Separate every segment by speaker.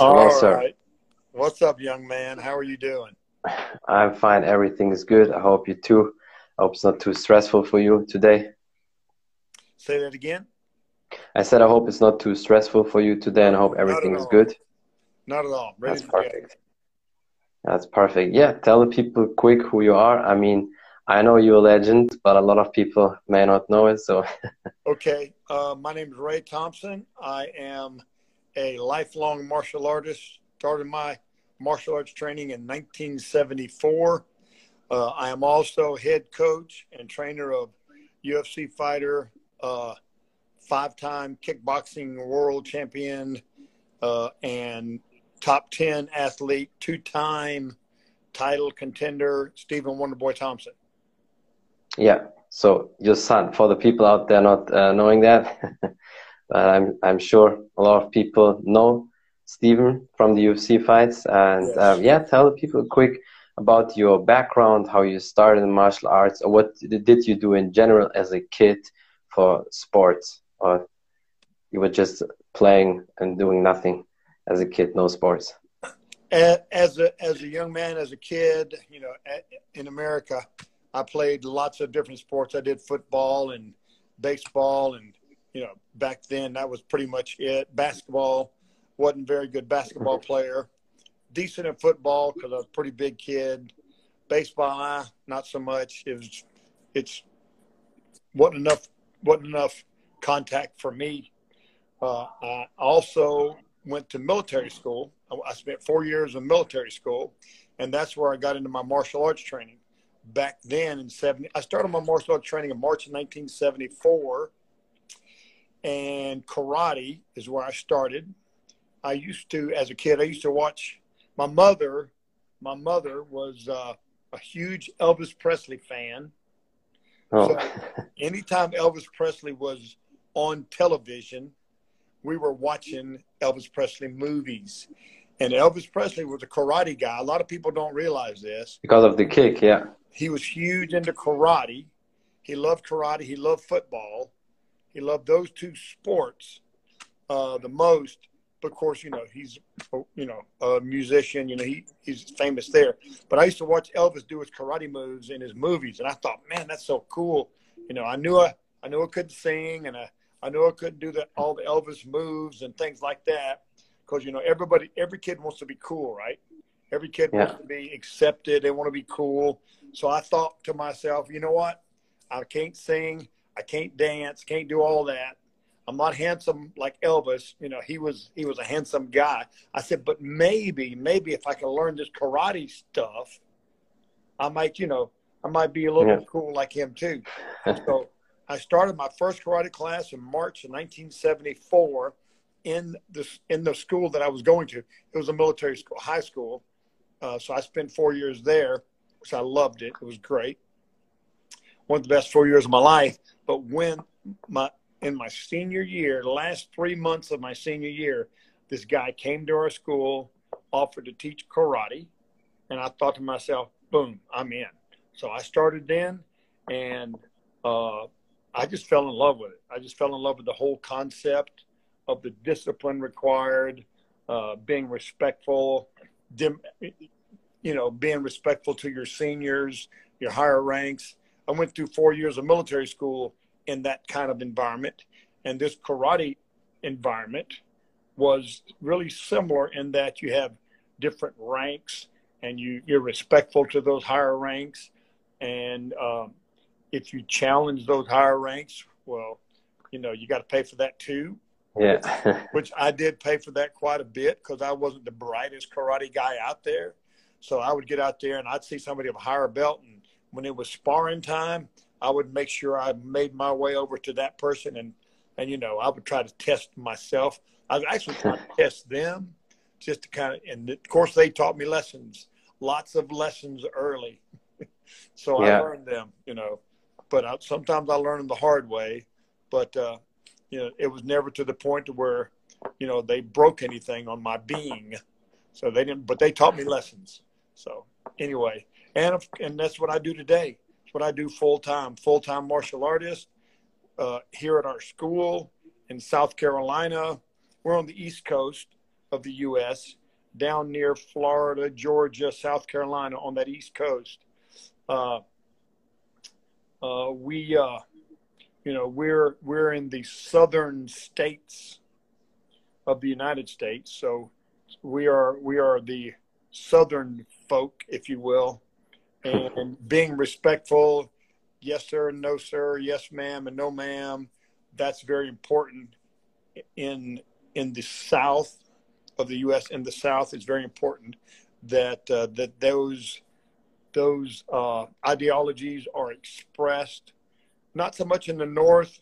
Speaker 1: All sir.
Speaker 2: right. What's up, young man? How are you doing?
Speaker 1: I'm fine. Everything is good. I hope you too. I hope it's not too stressful for you today.
Speaker 2: Say that again.
Speaker 1: I said I hope it's not too stressful for you today, and I hope everything is good.
Speaker 2: Not at all. Ready
Speaker 1: That's perfect. That's perfect. Yeah, tell the people quick who you are. I mean, I know you're a legend, but a lot of people may not know it. So.
Speaker 2: okay, uh, my name is Ray Thompson. I am a lifelong martial artist. Started my martial arts training in 1974. Uh, I am also head coach and trainer of UFC fighter, uh, five-time kickboxing world champion, uh, and top 10 athlete, two-time title contender, Stephen Wonderboy Thompson.
Speaker 1: Yeah. So your son, for the people out there not uh, knowing that, I'm I'm sure a lot of people know Stephen from the UFC fights, and yes. um, yeah, tell people quick about your background, how you started in martial arts, or what did you do in general as a kid for sports, or you were just playing and doing nothing as a kid, no sports.
Speaker 2: As a as a young man, as a kid, you know, in America, I played lots of different sports. I did football and baseball and you know, back then that was pretty much it. Basketball wasn't very good basketball player. Decent at football because I was a pretty big kid. Baseball, not so much. It was, it's wasn't enough wasn't enough contact for me. Uh, I also went to military school. I spent four years in military school, and that's where I got into my martial arts training. Back then in 70, I started my martial arts training in March of 1974 and karate is where I started. I used to, as a kid, I used to watch my mother. My mother was uh, a huge Elvis Presley fan. Oh. So anytime Elvis Presley was on television, we were watching Elvis Presley movies. And Elvis Presley was a karate guy. A lot of people don't realize this.
Speaker 1: Because of the kick, yeah.
Speaker 2: He was huge into karate. He loved karate. He loved football. He loved those two sports uh, the most. But of course, you know he's you know a musician. You know he he's famous there. But I used to watch Elvis do his karate moves in his movies, and I thought, man, that's so cool. You know, I knew I I knew I couldn't sing, and I I knew I couldn't do the, all the Elvis moves and things like that. Because you know everybody, every kid wants to be cool, right? Every kid yeah. wants to be accepted. They want to be cool. So I thought to myself, you know what? I can't sing. I can't dance, can't do all that. I'm not handsome like Elvis. You know, he was he was a handsome guy. I said, but maybe, maybe if I can learn this karate stuff, I might, you know, I might be a little yeah. cool like him too. so I started my first karate class in March of 1974 in the in the school that I was going to. It was a military school, high school. Uh, so I spent four years there, which I loved it. It was great. One of the best four years of my life. But when my in my senior year, last three months of my senior year, this guy came to our school, offered to teach karate, and I thought to myself, boom, I'm in. So I started then, and uh, I just fell in love with it. I just fell in love with the whole concept of the discipline required, uh, being respectful, dim, you know, being respectful to your seniors, your higher ranks. I went through four years of military school in that kind of environment. And this karate environment was really similar in that you have different ranks and you, you're respectful to those higher ranks. And um, if you challenge those higher ranks, well, you know, you got to pay for that too.
Speaker 1: Yeah.
Speaker 2: which I did pay for that quite a bit because I wasn't the brightest karate guy out there. So I would get out there and I'd see somebody of a higher belt and when it was sparring time, I would make sure I made my way over to that person and and you know I would try to test myself. I was actually trying to test them just to kind of and of course they taught me lessons, lots of lessons early. so yeah. I learned them, you know. But I, sometimes I learned them the hard way. But uh, you know, it was never to the point to where you know they broke anything on my being. So they didn't, but they taught me lessons. So anyway, and and that's what I do today. It's what I do full time, full time martial artist uh, here at our school in South Carolina. We're on the East Coast, of the U.S., down near Florida, Georgia, South Carolina on that East Coast. Uh, uh, we, uh, you know, we're we're in the southern states of the United States, so we are we are the southern folk, if you will, and being respectful. Yes, sir, no, sir. Yes, ma'am, and no, ma'am. That's very important in in the South of the U.S. In the South, it's very important that uh, that those those uh, ideologies are expressed. Not so much in the North.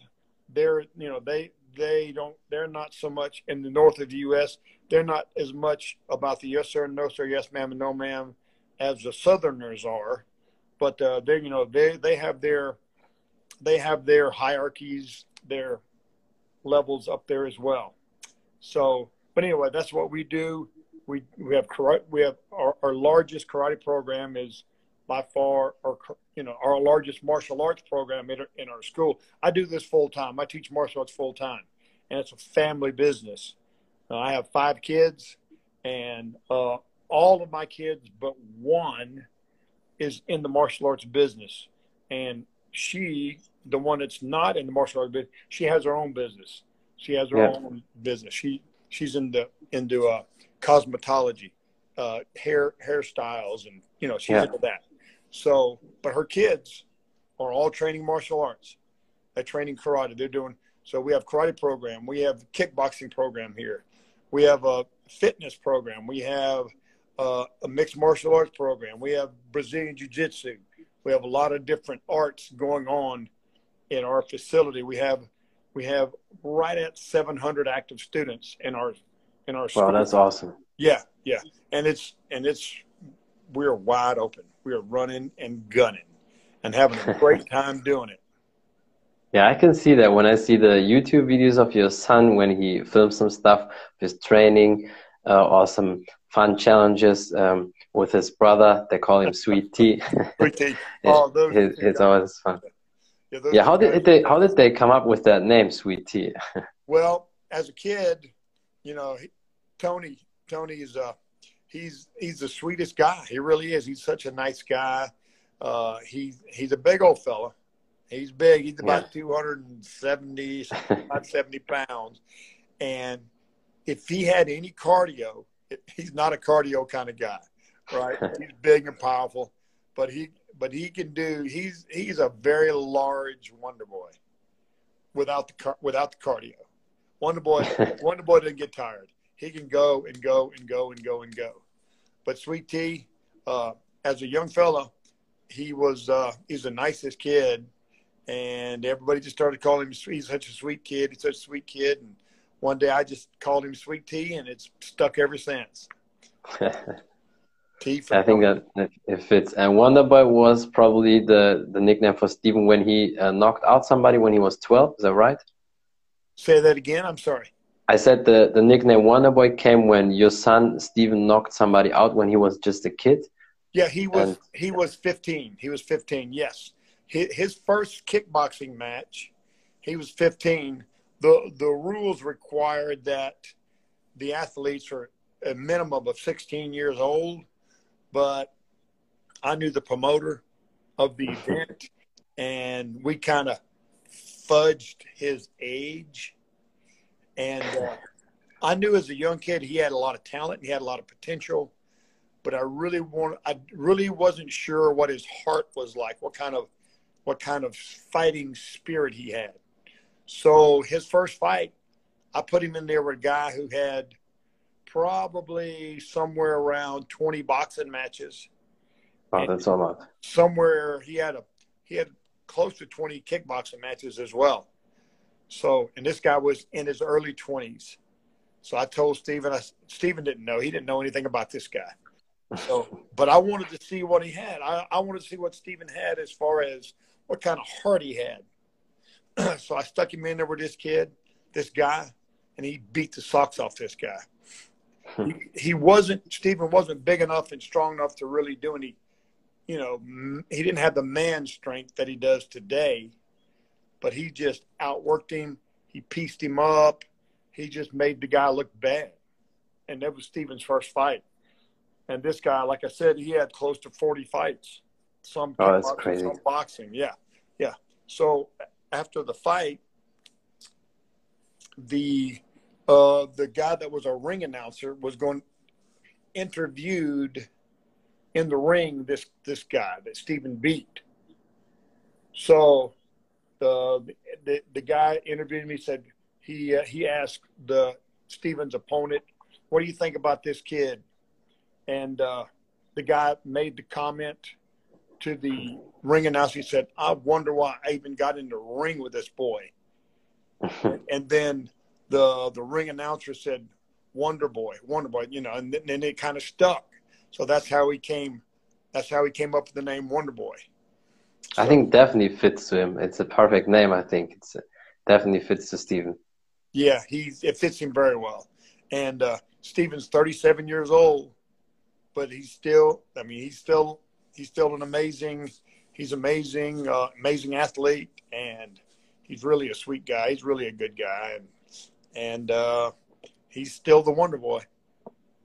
Speaker 2: They're you know they they don't they're not so much in the north of the U.S. They're not as much about the yes sir, no sir, yes ma'am, and no ma'am as the Southerners are. But uh, they you know they they have their they have their hierarchies, their levels up there as well. So, but anyway, that's what we do. We we have karate. We have our, our largest karate program is by far our you know our largest martial arts program in, in our school. I do this full time. I teach martial arts full time, and it's a family business. Uh, I have five kids, and uh, all of my kids but one is in the martial arts business, and she, the one that's not in the martial arts business, she has her own business. She has her yeah. own business. She she's into into uh, cosmetology, uh, hair hairstyles, and you know she's yeah. into that. So, but her kids are all training martial arts. They're training karate. They're doing so. We have karate program. We have kickboxing program here. We have a fitness program. We have uh, a mixed martial arts program. We have Brazilian jiu jitsu. We have a lot of different arts going on in our facility. We have we have right at 700 active students in our in our school.
Speaker 1: Wow, that's awesome.
Speaker 2: Yeah, yeah, and it's and it's we're wide open. We are running and gunning and having a great time doing it.
Speaker 1: Yeah, I can see that when I see the YouTube videos of your son when he films some stuff, his training, uh, or some fun challenges um, with his brother. They call him Sweet Tea.
Speaker 2: Sweet Tea. Oh, those,
Speaker 1: it's, it's always fun. Yeah, yeah how did they how did they come up with that name, Sweet Tea?
Speaker 2: well, as a kid, you know, Tony Tony is a he's he's the sweetest guy. He really is. He's such a nice guy. Uh, he's he's a big old fella. He's big. He's about yeah. 270, 70 pounds. And if he had any cardio, he's not a cardio kind of guy, right? he's big and powerful, but he but he can do. He's he's a very large Wonder Boy, without the without the cardio. Wonder Boy Wonder Boy doesn't get tired. He can go and go and go and go and go. But Sweet Tea, uh, as a young fella, he was uh, he's the nicest kid, and everybody just started calling him. He's such a sweet kid. He's such a sweet kid, and one day I just called him Sweet Tea, and it's stuck ever since.
Speaker 1: tea. I think that it fits. And Wonder Boy was probably the, the nickname for Stephen when he uh, knocked out somebody when he was 12. Is that right?
Speaker 2: Say that again. I'm sorry.
Speaker 1: I said the, the nickname Wonder Boy came when your son Stephen knocked somebody out when he was just a kid.
Speaker 2: Yeah, he was and, he was 15. He was 15. Yes, his, his first kickboxing match, he was 15. The The rules required that the athletes are a minimum of 16 years old but I knew the promoter of the event, and we kind of fudged his age. And uh, I knew as a young kid he had a lot of talent, he had a lot of potential, but I really want I really wasn't sure what his heart was like, what kind of what kind of fighting spirit he had. So his first fight, I put him in there with a guy who had probably somewhere around 20 boxing matches.
Speaker 1: Oh, that's a lot.
Speaker 2: Somewhere he had a he had close to 20 kickboxing matches as well. So, and this guy was in his early 20s. So I told Stephen, I, Stephen didn't know. He didn't know anything about this guy. So, but I wanted to see what he had. I, I wanted to see what Stephen had as far as what kind of heart he had. so I stuck him in there with this kid, this guy, and he beat the socks off this guy he, he wasn't Stephen wasn't big enough and strong enough to really do any you know he didn't have the man strength that he does today but he just outworked him he pieced him up he just made the guy look bad and that was Stephen's first fight. And this guy, like I said, he had close to 40 fights. Some
Speaker 1: oh, that's crazy.
Speaker 2: Some boxing, yeah, yeah. So after the fight, the uh, the guy that was a ring announcer was going interviewed in the ring this this guy that Stephen beat. So the the, the guy interviewed me said he uh, he asked the Stephen's opponent, "What do you think about this kid?" And uh, the guy made the comment to the ring announcer. He said, "I wonder why I even got in the ring with this boy." and then the the ring announcer said, "Wonder Boy, Wonder Boy," you know, and then it kind of stuck. So that's how he came. That's how he came up with the name Wonder Boy.
Speaker 1: So, I think definitely fits to him. It's a perfect name. I think it's definitely fits to Stephen.
Speaker 2: Yeah, he it fits him very well. And uh, Stephen's 37 years old, but he's still. I mean, he's still he's still an amazing. He's amazing, uh, amazing athlete, and he's really a sweet guy. He's really a good guy, and and uh, he's still the Wonder Boy.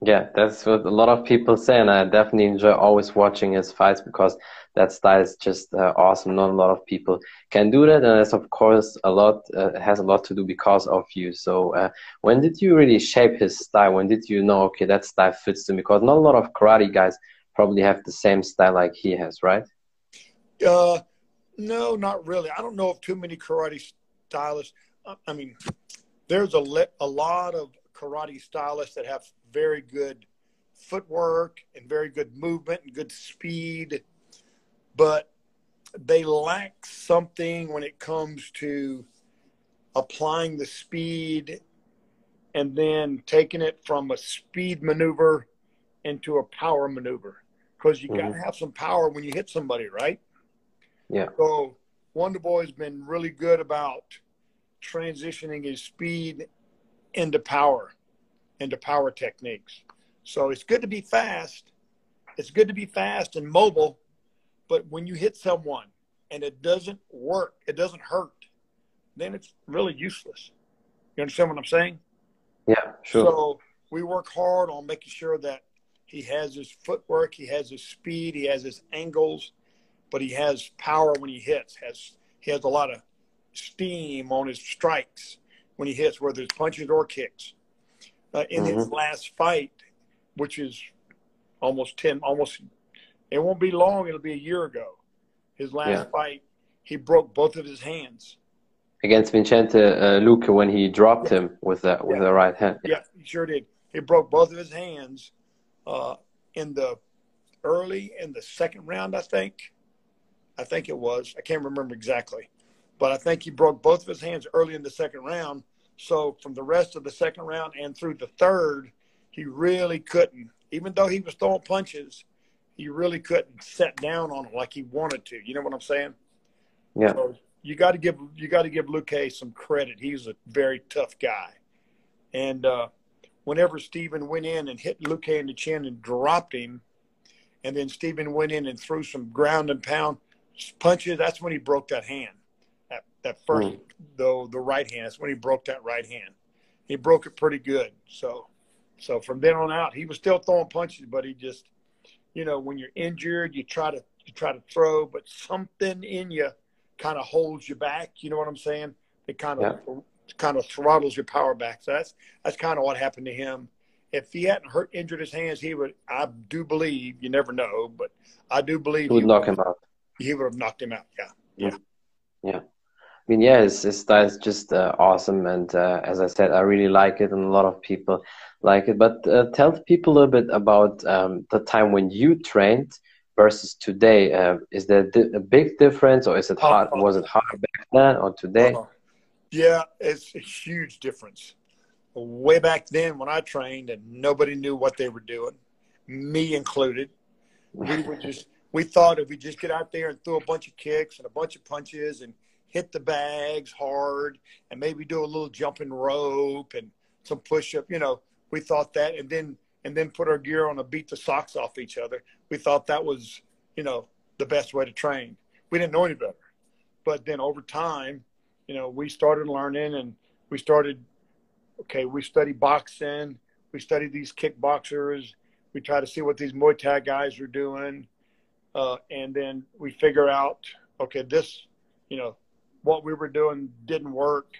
Speaker 1: Yeah, that's what a lot of people say, and I definitely enjoy always watching his fights because that style is just uh, awesome. Not a lot of people can do that, and it's of course a lot uh, has a lot to do because of you. So, uh, when did you really shape his style? When did you know, okay, that style fits to me? Because not a lot of karate guys probably have the same style like he has, right?
Speaker 2: Uh, no, not really. I don't know of too many karate stylists. I mean, there's a, a lot of karate stylists that have very good footwork and very good movement and good speed, but they lack something when it comes to applying the speed and then taking it from a speed maneuver into a power maneuver because you mm-hmm. got to have some power when you hit somebody, right?
Speaker 1: Yeah.
Speaker 2: So Wonder Boy's been really good about transitioning his speed into power, into power techniques. So it's good to be fast. It's good to be fast and mobile, but when you hit someone and it doesn't work, it doesn't hurt, then it's really useless. You understand what I'm saying?
Speaker 1: Yeah, sure.
Speaker 2: So we work hard on making sure that he has his footwork, he has his speed, he has his angles, but he has power when he hits. Has he has a lot of steam on his strikes when he hits, whether it's punches or kicks. Uh, in mm-hmm. his last fight, which is almost 10, almost, it won't be long, it'll be a year ago. His last yeah. fight, he broke both of his hands.
Speaker 1: Against Vicente uh, Luque when he dropped yeah. him with the, with yeah. the right hand.
Speaker 2: Yeah. he sure did. He broke both of his hands uh, in the early in the second round, I think. I think it was. I can't remember exactly but I think he broke both of his hands early in the second round. So from the rest of the second round and through the third, he really couldn't, even though he was throwing punches, he really couldn't set down on him like he wanted to. You know what I'm saying?
Speaker 1: Yeah. So
Speaker 2: you got to give you got to give Luque some credit. He's a very tough guy, and uh, whenever Stephen went in and hit Luque in the chin and dropped him, and then Stephen went in and threw some ground and pound punches, that's when he broke that hand that first mm. the the right hand. That's when he broke that right hand. He broke it pretty good. So so from then on out, he was still throwing punches, but he just you know when you're injured, you try to you try to throw, but something in you kind of holds you back. You know what I'm saying? It kind of yeah. Kind of throttles your power back. So that's that's kind of what happened to him. If he hadn't hurt injured his hands, he would. I do believe. You never know, but I do believe
Speaker 1: he would knock him out.
Speaker 2: He would have knocked him out. Yeah. Yeah.
Speaker 1: Yeah. I mean, yeah, it's, style just uh, awesome, and uh, as I said, I really like it, and a lot of people like it. But uh, tell people a little bit about um, the time when you trained versus today. Uh, is there a big difference, or is it hard? Uh-huh. Was it hard back then or today? Uh-huh.
Speaker 2: Yeah, it's a huge difference. Way back then, when I trained, and nobody knew what they were doing, me included, we were just we thought if we just get out there and throw a bunch of kicks and a bunch of punches and hit the bags hard and maybe do a little jumping rope and some push up. You know, we thought that, and then and then put our gear on and beat the socks off each other. We thought that was, you know, the best way to train. We didn't know any better. But then over time, you know, we started learning and we started, okay, we studied boxing, we study these kickboxers. We try to see what these Muay Thai guys are doing, uh, and then we figure out, okay, this, you know, what we were doing didn't work,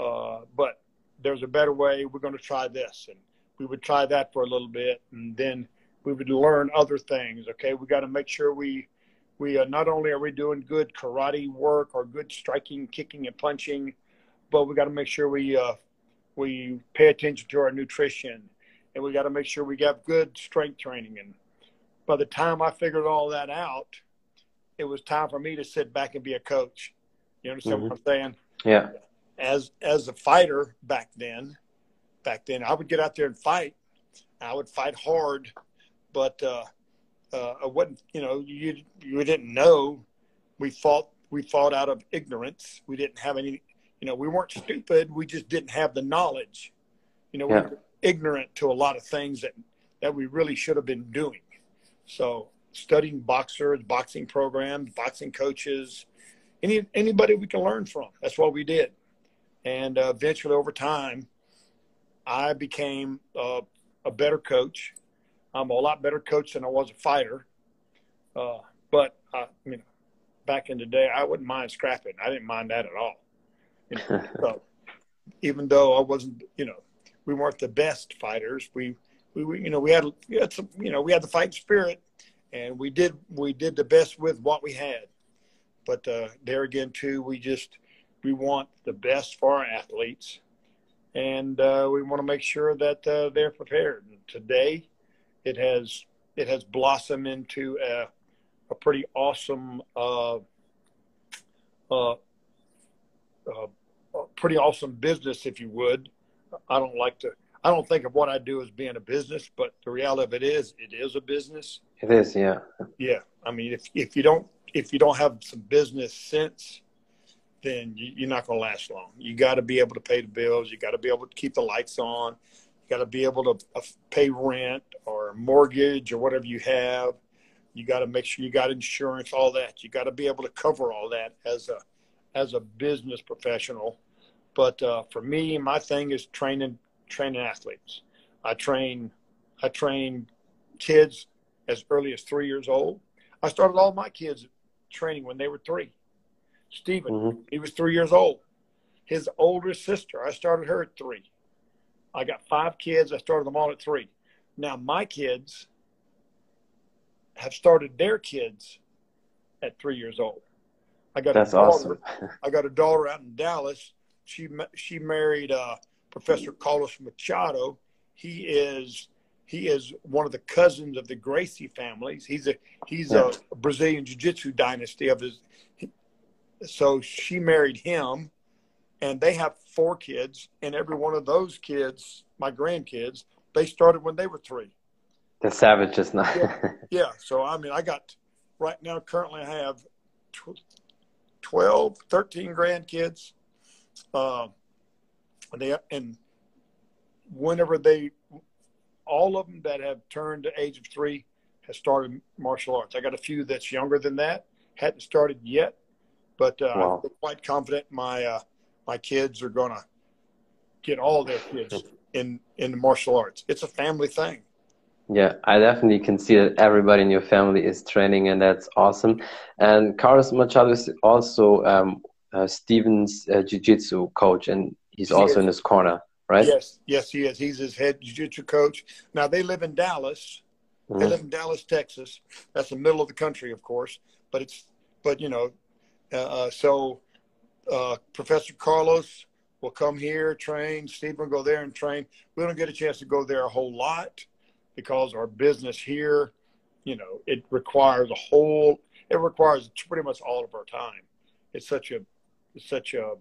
Speaker 2: uh, but there's a better way. We're going to try this, and we would try that for a little bit, and then we would learn other things. Okay, we got to make sure we we uh, not only are we doing good karate work or good striking, kicking, and punching, but we got to make sure we uh, we pay attention to our nutrition, and we got to make sure we got good strength training. And by the time I figured all that out, it was time for me to sit back and be a coach. You understand mm-hmm. what I'm saying?
Speaker 1: Yeah.
Speaker 2: As as a fighter back then, back then I would get out there and fight. I would fight hard, but uh, uh, I wouldn't. You know, you you didn't know. We fought. We fought out of ignorance. We didn't have any. You know, we weren't stupid. We just didn't have the knowledge. You know, yeah. we were ignorant to a lot of things that that we really should have been doing. So, studying boxers, boxing programs, boxing coaches, any anybody we can learn from. That's what we did. And uh, eventually, over time, I became uh, a better coach. I'm a lot better coach than I was a fighter. Uh, but I, you know, back in the day, I wouldn't mind scrapping. I didn't mind that at all. You know, so even though I wasn't, you know, we weren't the best fighters. We, we, you know, we had, we had some, you know, we had the fighting spirit, and we did, we did the best with what we had. But uh, there again, too, we just, we want the best for our athletes, and uh, we want to make sure that uh, they're prepared. And today, it has it has blossomed into a, a pretty awesome uh, uh, uh, pretty awesome business, if you would. I don't like to. I don't think of what I do as being a business, but the reality of it is, it is a business.
Speaker 1: It is, yeah.
Speaker 2: Yeah, I mean, if if you don't if you don't have some business sense, then you, are not going to last long. You got to be able to pay the bills. You got to be able to keep the lights on. You got to be able to uh, pay rent or mortgage or whatever you have. You got to make sure you got insurance, all that. You got to be able to cover all that as a as a business professional. But uh, for me, my thing is training training athletes. I train I train kids as early as three years old. I started all my kids training when they were three. Stephen, mm-hmm. he was three years old. His older sister, I started her at three. I got five kids. I started them all at three. Now my kids have started their kids at three years old. I got
Speaker 1: That's
Speaker 2: a daughter,
Speaker 1: awesome.
Speaker 2: I got a daughter out in Dallas. She she married uh, Professor Carlos Machado. He is he is one of the cousins of the Gracie families. He's a he's yeah. a Brazilian jiu-jitsu dynasty of his. So she married him and they have four kids, and every one of those kids, my grandkids, they started when they were three.
Speaker 1: The savages now.
Speaker 2: yeah. yeah. So I mean, I got right now. Currently, I have 12, 13 grandkids. Uh, and they and whenever they, all of them that have turned the age of three, has started martial arts. I got a few that's younger than that, hadn't started yet, but uh, wow. I'm quite confident my uh, my kids are going to get all their kids in in the martial arts. It's a family thing.
Speaker 1: Yeah, I definitely can see that everybody in your family is training, and that's awesome. And Carlos Machado is also um, uh, Stephen's uh, jiu-jitsu coach, and he's he also is. in his corner, right?
Speaker 2: Yes, yes, he is. He's his head jiu-jitsu coach. Now they live in Dallas. Mm-hmm. They live in Dallas, Texas. That's the middle of the country, of course. But it's but you know, uh, uh so uh, Professor Carlos will come here, train. Steve will go there and train. We don't get a chance to go there a whole lot because our business here, you know, it requires a whole. It requires pretty much all of our time. It's such a, it's such a.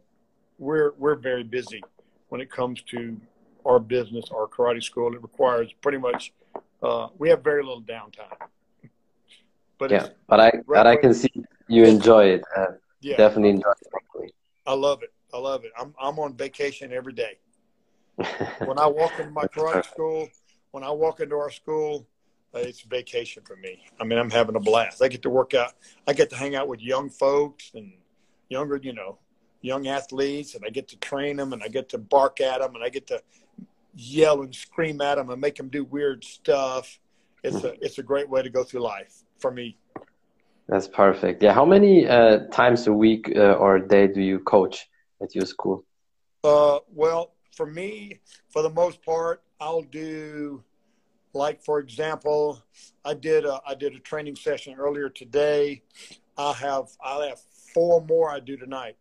Speaker 2: We're we're very busy when it comes to our business, our karate school. It requires pretty much. Uh, we have very little downtime.
Speaker 1: But yeah, but I but I can see you enjoy it. Uh, yeah, definitely enjoy it.
Speaker 2: I love it. I love it. I'm I'm on vacation every day. when I walk into my karate school, when I walk into our school, uh, it's vacation for me. I mean, I'm having a blast. I get to work out. I get to hang out with young folks and younger, you know, young athletes, and I get to train them, and I get to bark at them, and I get to yell and scream at them and make them do weird stuff. It's a it's a great way to go through life for me.
Speaker 1: That's perfect. Yeah, how many uh, times a week uh, or a day do you coach at your school?
Speaker 2: Uh, well, for me, for the most part, I'll do like for example, I did a, I did a training session earlier today. I have I have four more I do tonight.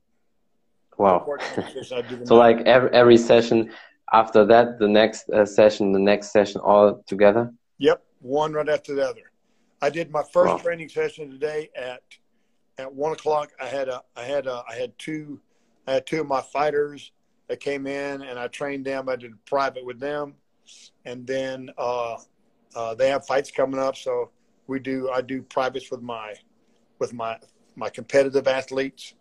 Speaker 1: Wow. so like every every session after that, the next uh, session, the next session, all together.
Speaker 2: Yep, one right after the other. I did my first wow. training session today at at one o'clock. I had a I had a I had two I had two of my fighters that came in and I trained them. I did private with them, and then uh, uh, they have fights coming up. So we do I do privates with my with my my competitive athletes,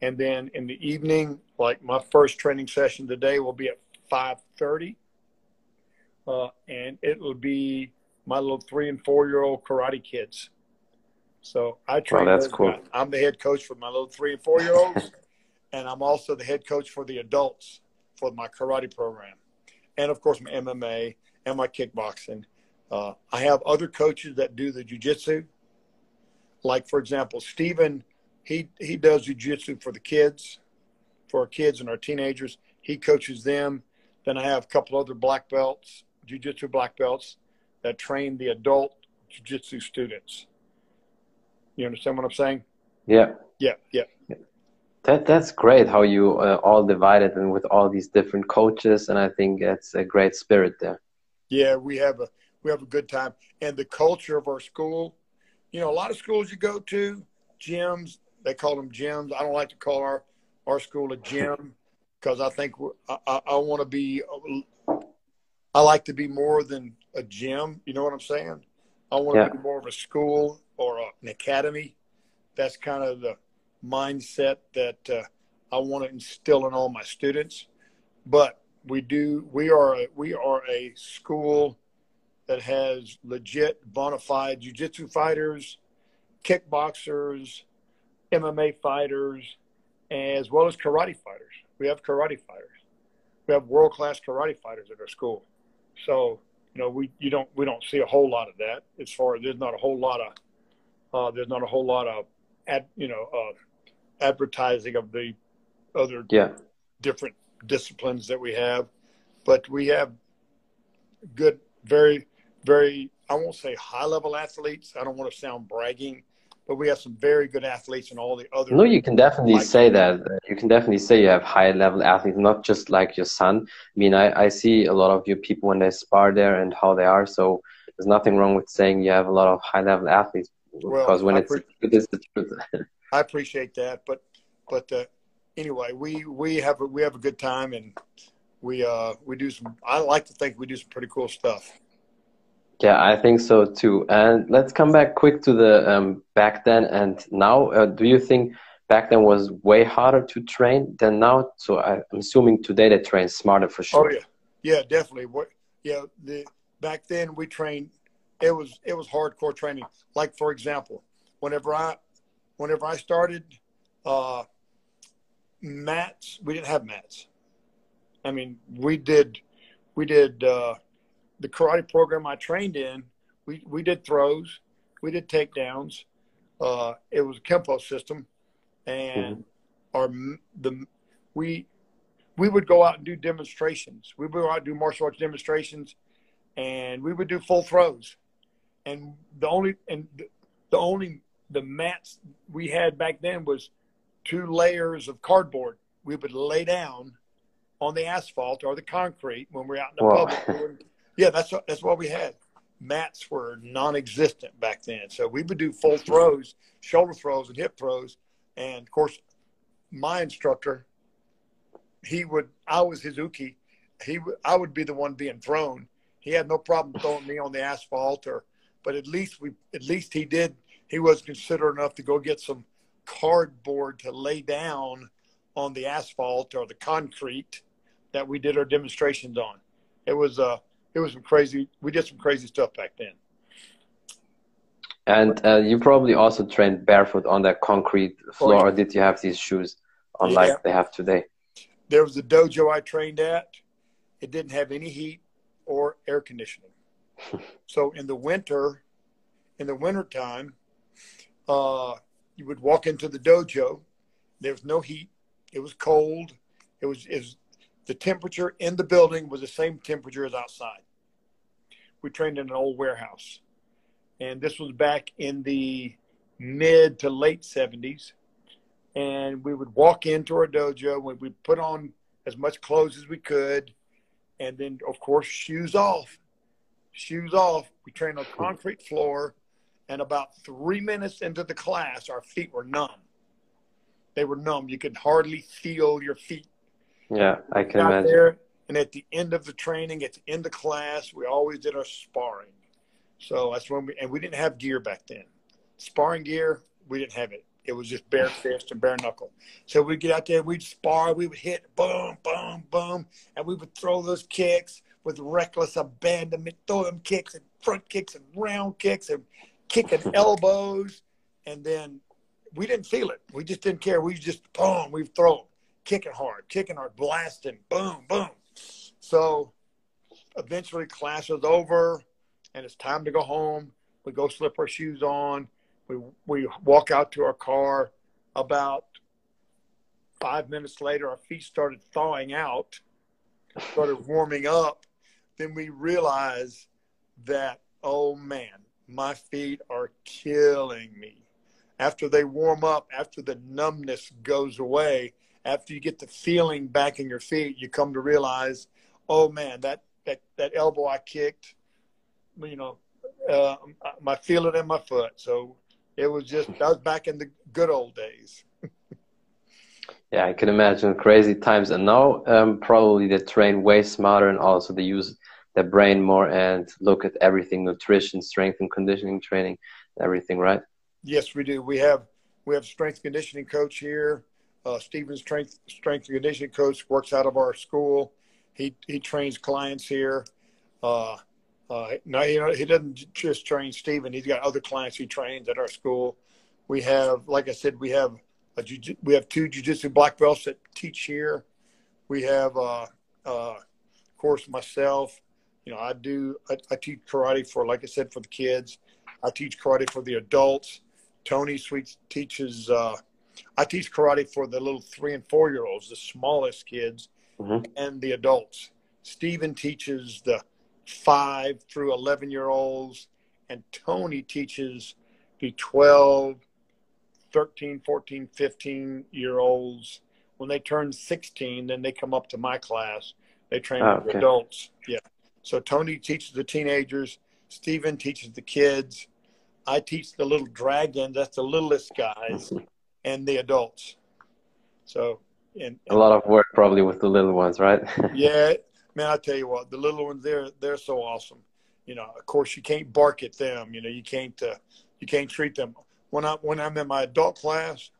Speaker 2: and then in the evening, like my first training session today will be at five thirty, uh, and it will be my little three and four year old karate kids. So I train.
Speaker 1: Oh, that's cool. Guys.
Speaker 2: I'm the head coach for my little three and four year olds, and I'm also the head coach for the adults for my karate program, and of course my MMA and my kickboxing. Uh, I have other coaches that do the jujitsu. Like for example, Stephen, he he does jujitsu for the kids, for our kids and our teenagers. He coaches them. Then I have a couple other black belts, jujitsu black belts, that train the adult jiu-jitsu students. You understand what I'm saying?
Speaker 1: Yeah.
Speaker 2: Yeah, yeah.
Speaker 1: That that's great how you uh, all divided and with all these different coaches, and I think it's a great spirit there.
Speaker 2: Yeah, we have a we have a good time, and the culture of our school. You know, a lot of schools you go to, gyms they call them gyms. I don't like to call our our school a gym because I think I, I, I want to be. I like to be more than a gym. You know what I'm saying? I want yeah. to be more of a school or a, an academy. That's kind of the mindset that uh, I want to instill in all my students. But we do. We are. A, we are a school that has legit, bona fide jiu-jitsu fighters, kickboxers, MMA fighters, as well as karate fighters. We have karate fighters. We have world-class karate fighters at our school. So you know, we you don't we don't see a whole lot of that. As far as there's not a whole lot of uh, there's not a whole lot of ad, you know uh, advertising of the other
Speaker 1: yeah.
Speaker 2: different disciplines that we have, but we have good, very very I won't say high level athletes. I don't want to sound bragging, but we have some very good athletes in all the other.
Speaker 1: No, you can definitely say that. You can definitely say you have high level athletes, not just like your son. I mean, I, I see a lot of your people when they spar there and how they are. So there's nothing wrong with saying you have a lot of high level athletes well, because when I it's it's the truth.
Speaker 2: I appreciate that, but but uh, anyway, we we have a, we have a good time and we uh we do some. I like to think we do some pretty cool stuff.
Speaker 1: Yeah, I think so too. And let's come back quick to the um, back then and now. Uh, do you think back then was way harder to train than now? So I, am assuming today they train smarter for sure.
Speaker 2: Oh yeah, yeah, definitely. What? Yeah, the back then we trained. It was it was hardcore training. Like for example, whenever I whenever I started, uh, mats we didn't have mats. I mean, we did we did. Uh, the karate program I trained in, we, we did throws, we did takedowns. Uh, it was a kempo system, and mm-hmm. our the we we would go out and do demonstrations. We would go out and do martial arts demonstrations, and we would do full throws. And the only and the only the mats we had back then was two layers of cardboard. We would lay down on the asphalt or the concrete when we we're out in the public. Yeah, that's that's what we had. Mats were non-existent back then, so we would do full throws, shoulder throws, and hip throws. And of course, my instructor, he would. I was his uke. He, I would be the one being thrown. He had no problem throwing me on the asphalt, or, but at least we, at least he did. He was considerate enough to go get some cardboard to lay down on the asphalt or the concrete that we did our demonstrations on. It was uh, it was some crazy. We did some crazy stuff back then.
Speaker 1: And uh, you probably also trained barefoot on that concrete floor, oh, yeah. or did you have these shoes on yeah. like they have today?
Speaker 2: There was a dojo I trained at. it didn't have any heat or air conditioning. so in the winter, in the winter time, uh, you would walk into the dojo. There was no heat. It was cold. It was, it was the temperature in the building was the same temperature as outside. We trained in an old warehouse, and this was back in the mid to late 70s. And we would walk into our dojo. We would put on as much clothes as we could, and then of course shoes off. Shoes off. We trained on concrete floor, and about three minutes into the class, our feet were numb. They were numb. You could hardly feel your feet.
Speaker 1: Yeah, I can imagine. There,
Speaker 2: and at the end of the training, at the end of class, we always did our sparring. So that's when we and we didn't have gear back then. Sparring gear, we didn't have it. It was just bare fist and bare knuckle. So we'd get out there, we'd spar, we would hit boom, boom, boom, and we would throw those kicks with reckless abandonment, throw them kicks and front kicks and round kicks and kicking elbows. And then we didn't feel it. We just didn't care. We just boom, we throw them, kicking hard, kicking hard, blasting, boom, boom. So eventually class was over and it's time to go home. We go slip our shoes on we we walk out to our car. About five minutes later, our feet started thawing out, started warming up. Then we realize that oh man, my feet are killing me. After they warm up, after the numbness goes away, after you get the feeling back in your feet, you come to realize, oh man, that that that elbow I kicked, you know, uh, my feeling in my foot. So it was just that was back in the good old days.
Speaker 1: yeah, I can imagine crazy times, and now um, probably they train way smarter, and also they use their brain more and look at everything: nutrition, strength and conditioning training, everything. Right?
Speaker 2: Yes, we do. We have we have strength conditioning coach here. Uh, strength strength and conditioning coach works out of our school. He he trains clients here. Uh, uh, no, you know, he doesn't just train Stephen. He's got other clients he trains at our school. We have, like I said, we have a we have two jujitsu black belts that teach here. We have, uh, uh, of course, myself. You know, I do. I, I, teach karate for, like I said, for the kids. I teach karate for the adults. Tony Sweet teaches. Uh, I teach karate for the little three and four year olds, the smallest kids, mm-hmm. and the adults. Stephen teaches the five through 11 year olds, and Tony teaches the 12, 13, 14, 15 year olds. When they turn 16, then they come up to my class. They train oh, with adults. Yeah. So Tony teaches the teenagers. Stephen teaches the kids. I teach the little dragons. That's the littlest guys, and the adults. So, and,
Speaker 1: and, a lot of work probably with the little ones, right?
Speaker 2: yeah, man, I tell you what, the little ones, they're they're so awesome. You know, of course, you can't bark at them. You know, you can't uh, you can't treat them. When I when I'm in my adult class,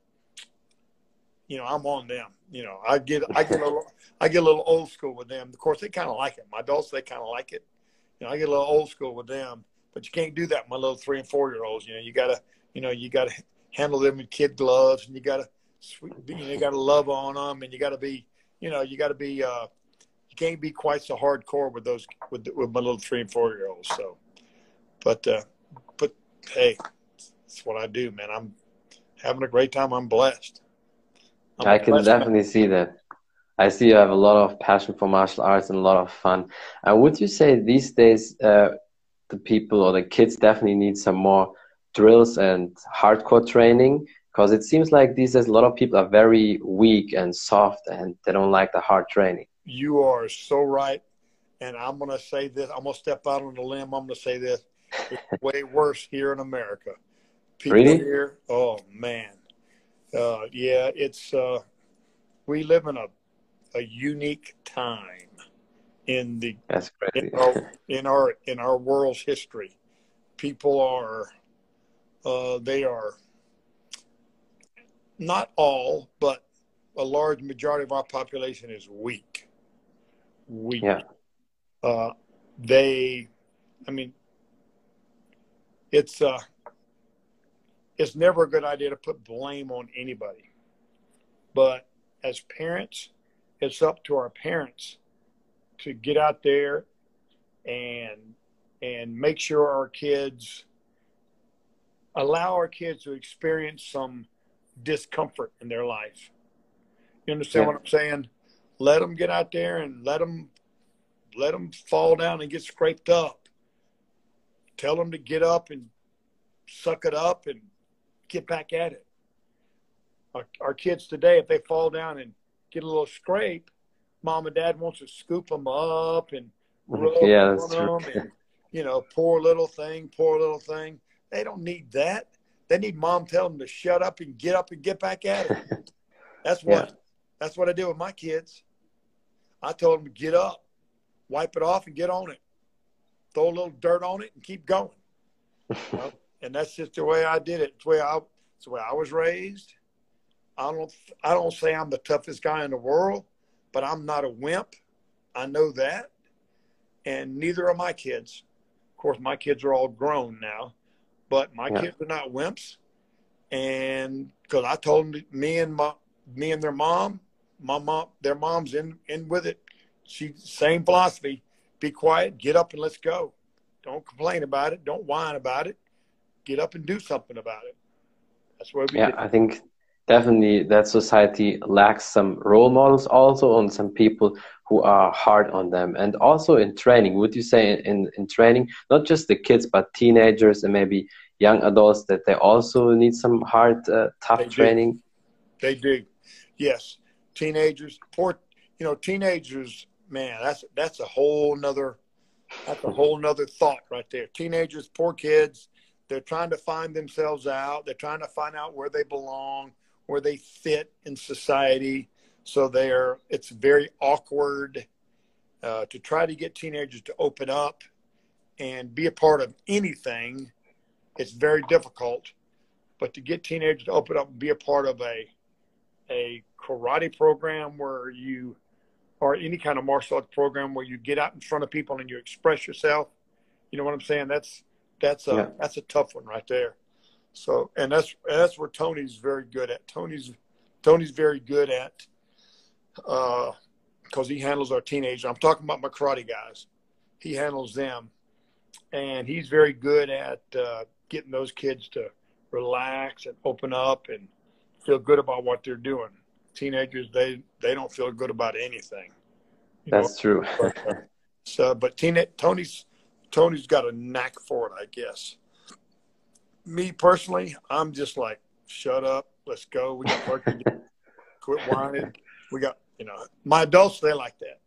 Speaker 2: you know, I'm on them. You know, I get I get a little I get a little old school with them. Of course, they kind of like it. My adults, they kind of like it. You know, I get a little old school with them, but you can't do that with my little three and four year olds. You know, you gotta you know you gotta handle them with kid gloves, and you gotta you you gotta love on them, and you gotta be you know you gotta be uh, you can't be quite so hardcore with those with, with my little three and four year olds. So, but uh, but hey, that's what I do, man. I'm having a great time. I'm blessed.
Speaker 1: I'm i can blessed definitely man. see that. I see you have a lot of passion for martial arts and a lot of fun. And would you say these days uh, the people or the kids definitely need some more drills and hardcore training? Because it seems like these days a lot of people are very weak and soft and they don't like the hard training.
Speaker 2: You are so right. And I'm going to say this. I'm going to step out on the limb. I'm going to say this. It's way worse here in America.
Speaker 1: People really?
Speaker 2: here, oh man, uh, yeah, it's uh, we live in a a unique time in the. In our, in our in our world's history. People are uh, they are not all, but a large majority of our population is weak Weak.
Speaker 1: Yeah.
Speaker 2: Uh, they, I mean, it's uh, it's never a good idea to put blame on anybody, but as parents, it's up to our parents to get out there and and make sure our kids allow our kids to experience some discomfort in their life. You understand yeah. what I'm saying? Let them get out there and let them let them fall down and get scraped up. Tell them to get up and suck it up and get back at it. Our, our kids today, if they fall down and get a little scrape, mom and dad wants to scoop them up and mm, rub yeah, on them true. and you know, poor little thing, poor little thing. They don't need that. They need mom tell them to shut up and get up and get back at it. That's what yeah. that's what I did with my kids. I told them to get up, wipe it off, and get on it. Throw a little dirt on it and keep going. you know? And that's just the way I did it. It's the way I it's the way I was raised. I don't I don't say I'm the toughest guy in the world, but I'm not a wimp. I know that. And neither are my kids. Of course, my kids are all grown now, but my yeah. kids are not wimps. And because I told them, me and my, me and their mom, my mom, their mom's in in with it. She same philosophy. Be quiet, get up, and let's go. Don't complain about it. Don't whine about it. Get up and do something about it. That's what we.
Speaker 1: Yeah, did. I think definitely that society lacks some role models also on some people who are hard on them and also in training would you say in, in training not just the kids but teenagers and maybe young adults that they also need some hard uh, tough they training
Speaker 2: do. they do yes teenagers poor you know teenagers man that's that's a whole nother that's a whole nother thought right there teenagers poor kids they're trying to find themselves out they're trying to find out where they belong where they fit in society. So they're it's very awkward uh, to try to get teenagers to open up and be a part of anything. It's very difficult, but to get teenagers to open up and be a part of a a karate program where you or any kind of martial arts program where you get out in front of people and you express yourself. You know what I'm saying? That's that's a yeah. that's a tough one right there. So, and that's and that's where Tony's very good at. Tony's Tony's very good at because uh, he handles our teenagers. I'm talking about my karate guys. He handles them, and he's very good at uh, getting those kids to relax and open up and feel good about what they're doing. Teenagers, they they don't feel good about anything.
Speaker 1: That's know? true.
Speaker 2: but, uh, so, but teen, Tony's Tony's got a knack for it, I guess me personally, I'm just like, shut up, let's go. We got work to do. Quit whining. We got, you know, my adults they like that.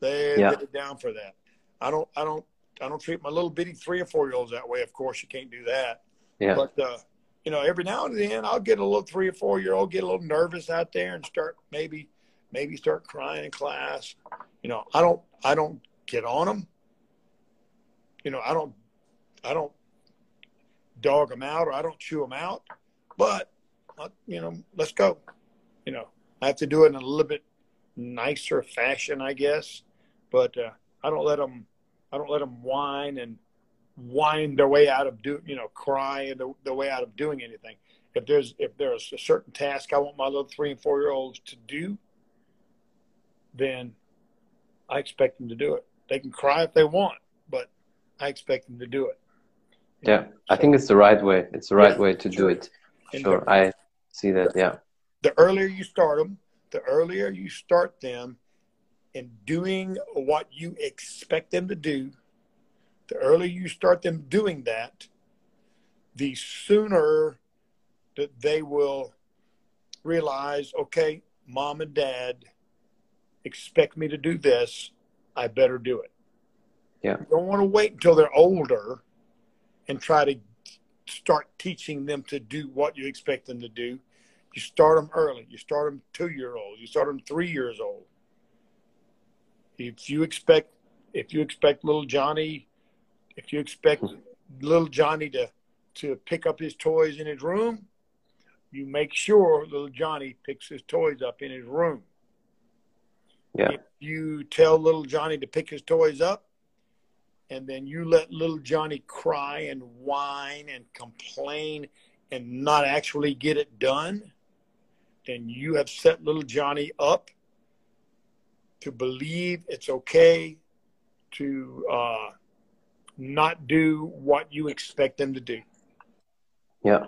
Speaker 2: They yeah. get down for that. I don't, I don't, I don't treat my little bitty three or four year olds that way. Of course, you can't do that. Yeah. But uh, you know, every now and then I'll get a little three or four year old get a little nervous out there and start maybe, maybe start crying in class. You know, I don't, I don't get on them. You know, I don't, I don't dog them out or I don't chew them out. But, uh, you know, let's go. You know, I have to do it in a little bit nicer fashion, I guess. But uh, I don't let them, I don't let them whine and whine their way out of do, you know, cry the, the way out of doing anything. If there's if there's a certain task I want my little three and four year olds to do, then I expect them to do it. They can cry if they want, but I expect them to do it.
Speaker 1: Yeah, I think it's the right way. It's the right yeah, way to sure. do it. Sure, I see that. Yeah.
Speaker 2: The earlier you start them, the earlier you start them in doing what you expect them to do, the earlier you start them doing that, the sooner that they will realize, okay, mom and dad expect me to do this. I better do it.
Speaker 1: Yeah.
Speaker 2: You don't want to wait until they're older and try to start teaching them to do what you expect them to do. You start them early. You start them two year old. You start them three years old. If you expect, if you expect little Johnny, if you expect little Johnny to to pick up his toys in his room, you make sure little Johnny picks his toys up in his room.
Speaker 1: Yeah.
Speaker 2: If you tell little Johnny to pick his toys up, and then you let little Johnny cry and whine and complain and not actually get it done, then you have set little Johnny up to believe it's okay to uh, not do what you expect them to do.
Speaker 1: Yeah.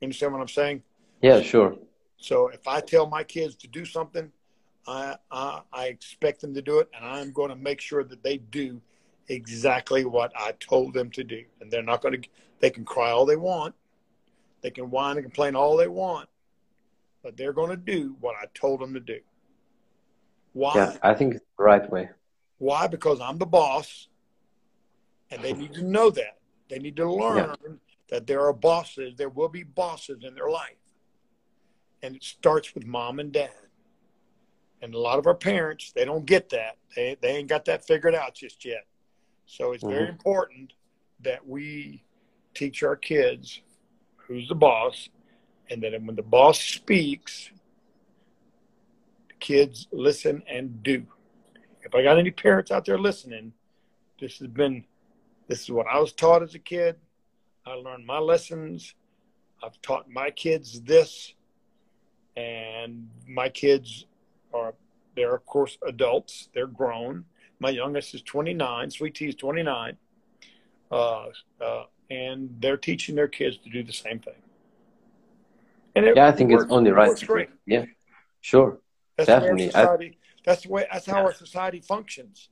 Speaker 2: You understand what I'm saying?
Speaker 1: Yeah, sure.
Speaker 2: So if I tell my kids to do something, I, I, I expect them to do it, and I'm going to make sure that they do exactly what I told them to do. And they're not going to. They can cry all they want, they can whine and complain all they want, but they're going to do what I told them to do.
Speaker 1: Why? Yeah, I think it's the right way.
Speaker 2: Why? Because I'm the boss, and they need to know that. They need to learn yeah. that there are bosses. There will be bosses in their life, and it starts with mom and dad. And a lot of our parents, they don't get that. They they ain't got that figured out just yet. So it's mm-hmm. very important that we teach our kids who's the boss, and then when the boss speaks, kids listen and do. If I got any parents out there listening, this has been this is what I was taught as a kid. I learned my lessons. I've taught my kids this, and my kids are they're of course adults. They're grown. My youngest is 29. Sweet Tea is 29. Uh, uh, and they're teaching their kids to do the same thing.
Speaker 1: And it, yeah, I think it's only right. Great. Yeah, sure,
Speaker 2: that's definitely. Society, I, that's the way. That's how yeah. our society functions.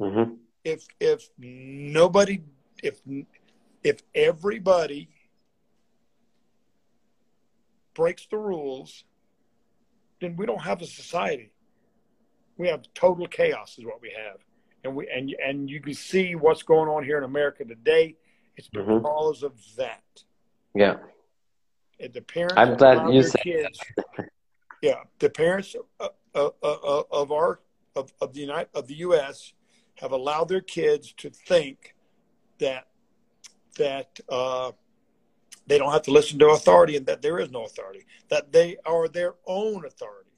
Speaker 1: Mm-hmm.
Speaker 2: If if nobody, if if everybody breaks the rules, then we don't have a society. We have total chaos, is what we have, and we and and you can see what's going on here in America today. It's mm-hmm. because of that.
Speaker 1: Yeah.
Speaker 2: And the parents.
Speaker 1: I'm glad you said. Kids,
Speaker 2: yeah, the parents of, of, of our of, of the United of the U.S. have allowed their kids to think that that uh, they don't have to listen to authority and that there is no authority. That they are their own authority.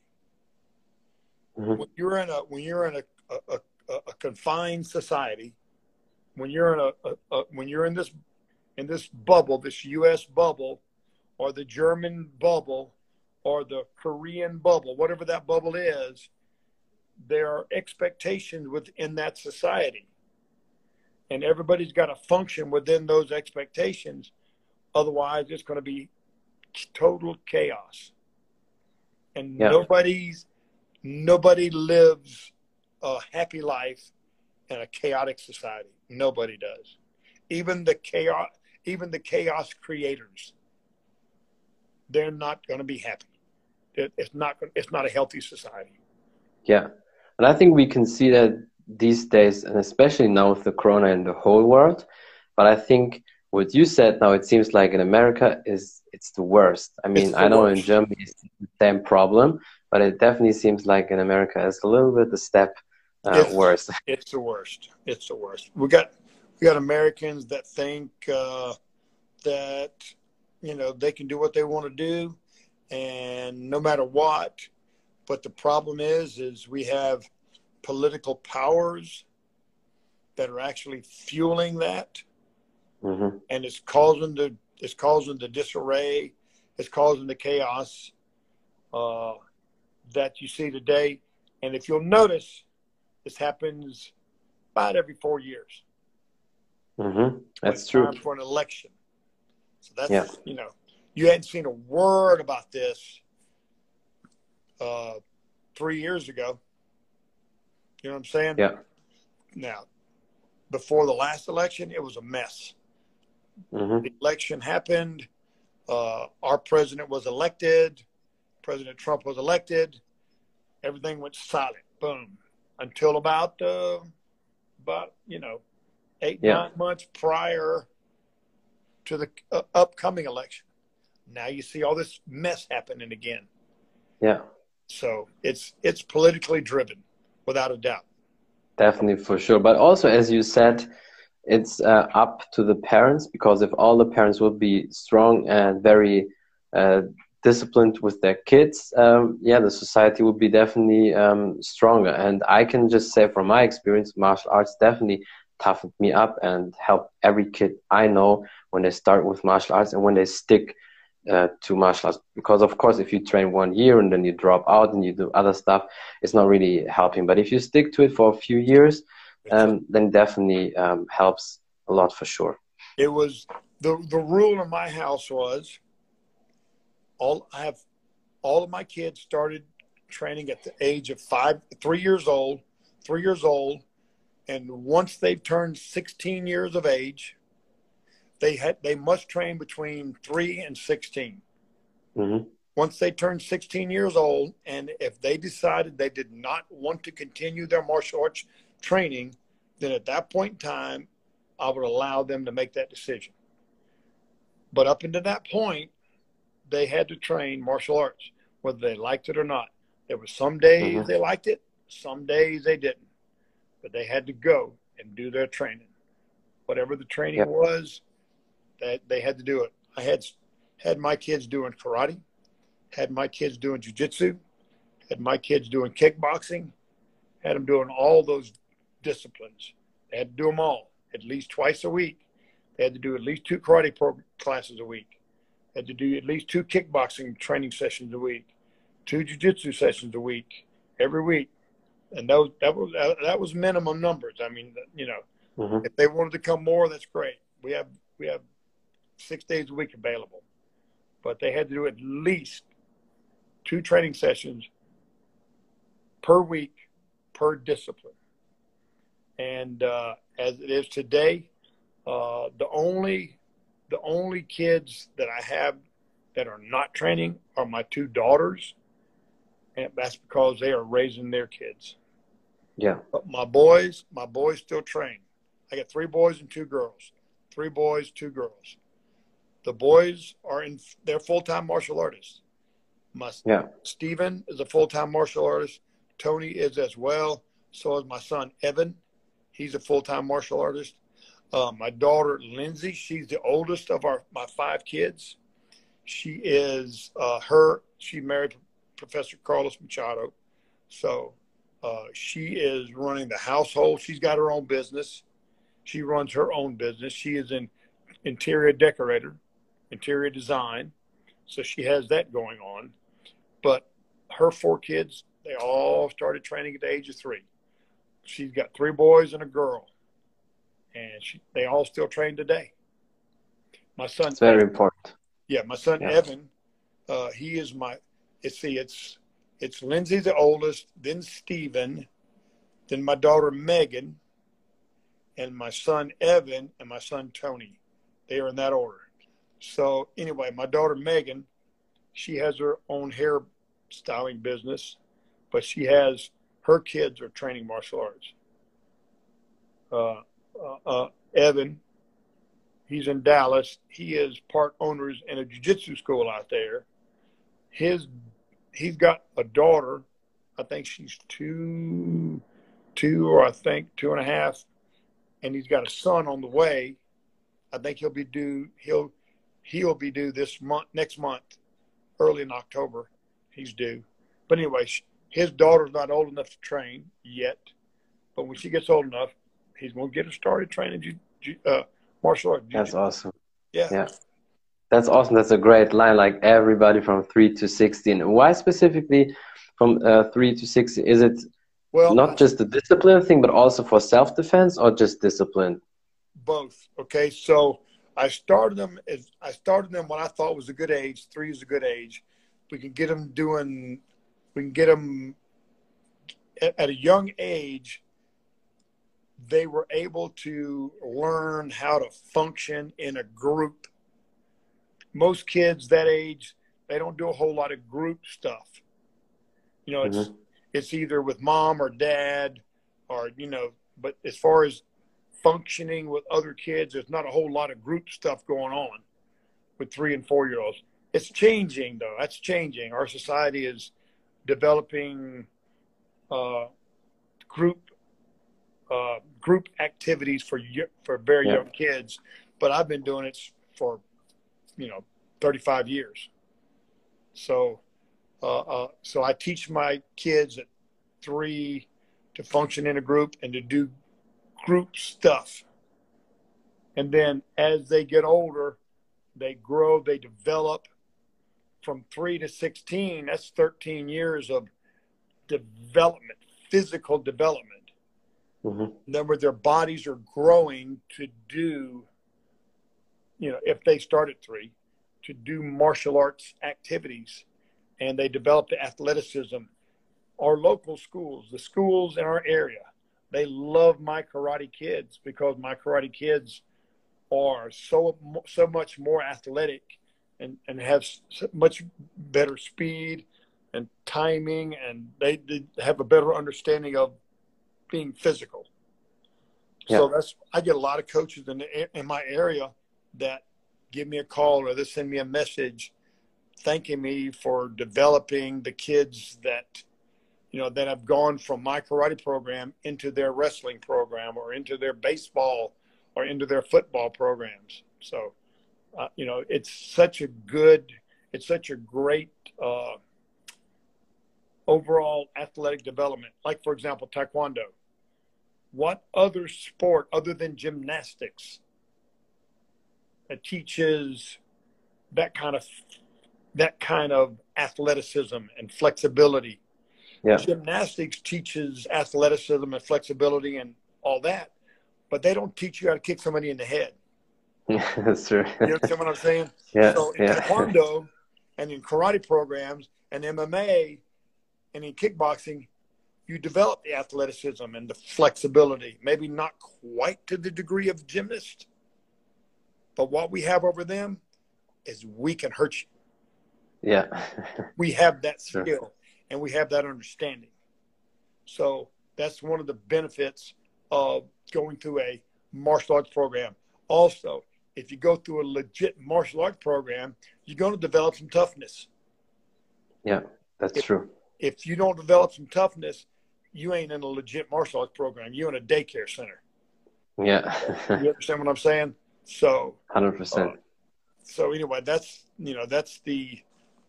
Speaker 2: Mm-hmm. When you're in a when you're in a, a, a, a confined society, when you're in a, when you're in this in this bubble, this U.S. bubble, or the German bubble, or the Korean bubble, whatever that bubble is, there are expectations within that society, and everybody's got to function within those expectations. Otherwise, it's going to be total chaos, and yeah. nobody's nobody lives a happy life in a chaotic society. Nobody does. Even the chaos, even the chaos creators, they're not going to be happy. It's not. It's not a healthy society.
Speaker 1: Yeah, and I think we can see that these days, and especially now with the corona in the whole world. But I think what you said now, it seems like in America is it's the worst. I mean, I know worst. in Germany it's the same problem, but it definitely seems like in America it's a little bit a step uh,
Speaker 2: it's,
Speaker 1: worse.
Speaker 2: It's the worst. It's the worst. We got we got Americans that think uh, that you know they can do what they want to do, and no matter what. But the problem is, is we have political powers that are actually fueling that,
Speaker 1: mm-hmm.
Speaker 2: and it's causing the it's causing the disarray, it's causing the chaos uh, that you see today. And if you'll notice, this happens about every four years.
Speaker 1: Mm-hmm. That's true.
Speaker 2: for an election. So that's yeah. you know, you hadn't seen a word about this uh, three years ago. You know what I'm saying?
Speaker 1: Yeah.
Speaker 2: Now, before the last election, it was a mess.
Speaker 1: Mm-hmm.
Speaker 2: The election happened. Uh, our president was elected. President Trump was elected. Everything went silent. Boom until about uh, about you know eight yeah. nine months prior to the uh, upcoming election. Now you see all this mess happening again.
Speaker 1: Yeah.
Speaker 2: So it's it's politically driven, without a doubt.
Speaker 1: Definitely for sure, but also as you said, it's uh, up to the parents because if all the parents would be strong and very uh, disciplined with their kids, um, yeah, the society would be definitely um, stronger. And I can just say from my experience, martial arts definitely toughened me up and helped every kid I know when they start with martial arts and when they stick uh, to martial arts because of course if you train one year and then you drop out and you do other stuff it's not really helping. But if you stick to it for a few years um, then definitely um, helps a lot for sure.
Speaker 2: It was the the rule in my house was all i have all of my kids started training at the age of five three years old three years old and once they've turned 16 years of age they had they must train between three and 16. Mm-hmm. Once they turn 16 years old, and if they decided they did not want to continue their martial arts training, then at that point in time, I would allow them to make that decision. But up until that point, they had to train martial arts, whether they liked it or not. There were some days mm-hmm. they liked it, some days they didn't, but they had to go and do their training. Whatever the training yep. was, that they had to do it. I had had my kids doing karate, had my kids doing jujitsu, had my kids doing kickboxing, had them doing all those disciplines. They had to do them all at least twice a week. They had to do at least two karate pro- classes a week. They had to do at least two kickboxing training sessions a week, two jujitsu sessions a week, every week. And those, that was that was minimum numbers. I mean, you know, mm-hmm. if they wanted to come more, that's great. We have we have six days a week available. But they had to do at least two training sessions per week per discipline. And uh, as it is today, uh, the only the only kids that I have that are not training are my two daughters, and that's because they are raising their kids.
Speaker 1: Yeah.
Speaker 2: But my boys, my boys still train. I got three boys and two girls. Three boys, two girls. The boys are in they're full time martial artists. My yeah. Stephen is a full time martial artist. Tony is as well. So is my son Evan. He's a full time martial artist. Uh, my daughter Lindsay, she's the oldest of our my five kids. She is uh, her. She married Professor Carlos Machado, so uh, she is running the household. She's got her own business. She runs her own business. She is an interior decorator interior design. So she has that going on. But her four kids, they all started training at the age of three. She's got three boys and a girl. And she, they all still train today. My son.
Speaker 1: It's very important.
Speaker 2: Yeah, my son yeah. Evan, uh, he is my. It's see, it's it's Lindsay the oldest, then Stephen, then my daughter Megan, and my son Evan, and my son Tony. They are in that order. So anyway, my daughter Megan, she has her own hair styling business, but she has her kids are training martial arts. Uh, uh, uh, Evan, he's in Dallas. He is part owners in a jiu-jitsu school out there. His he's got a daughter. I think she's two, two or I think two and a half, and he's got a son on the way. I think he'll be due. He'll he'll be due this month, next month, early in October. He's due. But anyway, his daughter's not old enough to train yet. But when she gets old enough, he's going to get her started training uh, martial arts.
Speaker 1: That's awesome.
Speaker 2: Yeah.
Speaker 1: Yeah. That's awesome. That's a great line. Like everybody from three to sixteen. Why specifically from uh, three to sixteen? Is it well not just the discipline thing, but also for self defense, or just discipline?
Speaker 2: Both. Okay. So I started them as I started them when I thought was a good age. Three is a good age. We can get them doing. We can get them at, at a young age. They were able to learn how to function in a group. Most kids that age, they don't do a whole lot of group stuff. You know, it's mm-hmm. it's either with mom or dad, or you know. But as far as functioning with other kids. There's not a whole lot of group stuff going on with three and four year olds. It's changing though. That's changing. Our society is developing uh, group uh, group activities for for very yeah. young kids. But I've been doing it for you know 35 years. So uh, uh, so I teach my kids at three to function in a group and to do group stuff. And then as they get older, they grow, they develop, from three to 16, that's 13 years of development, physical development. Mm-hmm. Then where their bodies are growing to do, you know, if they start at three, to do martial arts activities and they develop the athleticism. Our local schools, the schools in our area, they love my karate kids because my karate kids are so so much more athletic and and have so much better speed and timing and they, they have a better understanding of being physical yeah. so that's i get a lot of coaches in the, in my area that give me a call or they send me a message thanking me for developing the kids that you know that have gone from my karate program into their wrestling program or into their baseball or into their football programs so uh, you know it's such a good it's such a great uh, overall athletic development like for example taekwondo what other sport other than gymnastics that teaches that kind of that kind of athleticism and flexibility. Yeah. Gymnastics teaches athleticism and flexibility and all that, but they don't teach you how to kick somebody in the head.
Speaker 1: Yeah, that's true.
Speaker 2: you understand what I'm saying?
Speaker 1: Yeah.
Speaker 2: So in
Speaker 1: yeah.
Speaker 2: Taekwondo and in karate programs and MMA and in kickboxing, you develop the athleticism and the flexibility. Maybe not quite to the degree of gymnast, but what we have over them is we can hurt you.
Speaker 1: Yeah.
Speaker 2: we have that skill sure. And we have that understanding. So that's one of the benefits of going through a martial arts program. Also, if you go through a legit martial arts program, you're going to develop some toughness.
Speaker 1: Yeah, that's
Speaker 2: if,
Speaker 1: true.
Speaker 2: If you don't develop some toughness, you ain't in a legit martial arts program. You're in a daycare center.
Speaker 1: Yeah.
Speaker 2: you understand what I'm saying? So,
Speaker 1: 100%. Uh,
Speaker 2: so anyway, that's, you know, that's the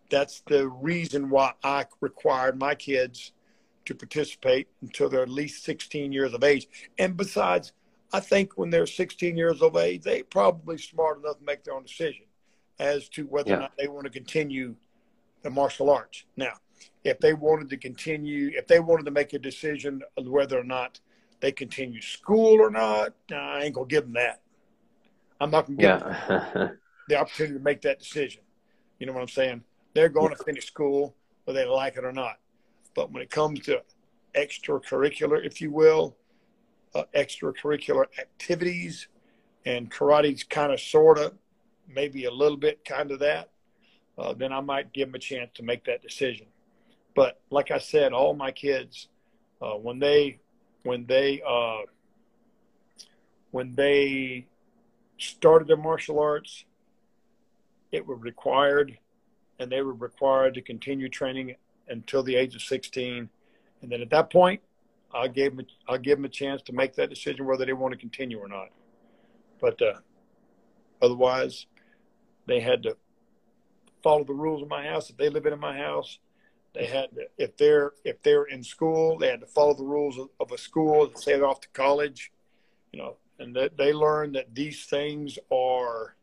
Speaker 2: that's the reason why I required my kids to participate until they're at least 16 years of age. And besides, I think when they're 16 years of age, they're probably smart enough to make their own decision as to whether yeah. or not they want to continue the martial arts. Now, if they wanted to continue, if they wanted to make a decision of whether or not they continue school or not, I ain't gonna give them that. I'm not gonna give yeah. them the opportunity to make that decision. You know what I'm saying? They're going to finish school whether they like it or not. But when it comes to extracurricular, if you will, uh, extracurricular activities, and karate's kind of, sort of, maybe a little bit kind of that, uh, then I might give them a chance to make that decision. But like I said, all my kids, uh, when they, when they, uh, when they started their martial arts, it was required and they were required to continue training until the age of 16. And then at that point, I gave them, I'll give them a chance to make that decision whether they want to continue or not. But uh, otherwise, they had to follow the rules of my house. If they live in my house, they had to, if they're if they're in school, they had to follow the rules of, of a school. Say they're off to college, you know, and that they learn that these things are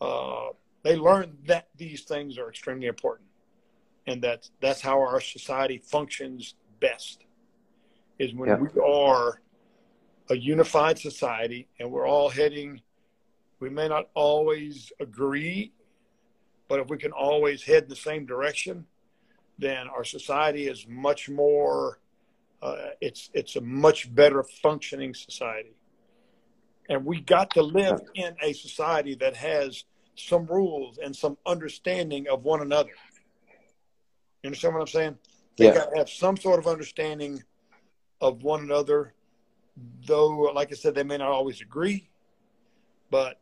Speaker 2: uh, they learn that these things are extremely important and that that's how our society functions best is when yeah. we are a unified society and we're all heading we may not always agree but if we can always head in the same direction then our society is much more uh, it's it's a much better functioning society and we got to live in a society that has some rules and some understanding of one another. You understand what I'm saying? They yeah. got to have some sort of understanding of one another, though, like I said, they may not always agree, but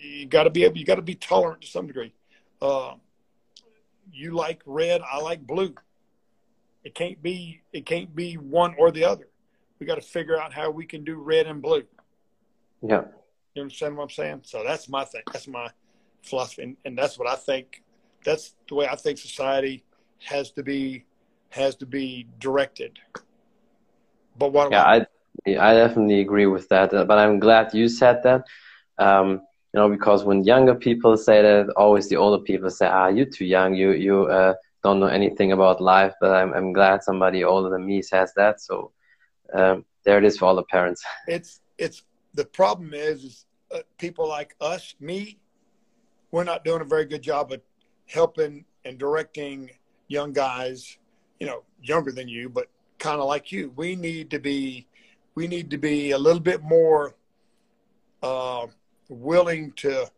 Speaker 2: you got to be able, you got to be tolerant to some degree. Uh, you like red, I like blue. It can't be, it can't be one or the other. We got to figure out how we can do red and blue.
Speaker 1: Yeah.
Speaker 2: You understand what I'm saying? So that's my thing. That's my philosophy, and, and that's what I think. That's the way I think society has to be has to be directed. But what?
Speaker 1: Yeah, I I definitely agree with that. Uh, but I'm glad you said that. Um, you know, because when younger people say that, always the older people say, "Ah, you're too young. You you uh, don't know anything about life." But I'm I'm glad somebody older than me says that. So um, there it is for all the parents.
Speaker 2: It's it's the problem is, is uh, people like us, me, we're not doing a very good job of helping and directing young guys, you know, younger than you, but kind of like you. We need to be, we need to be a little bit more uh, willing to,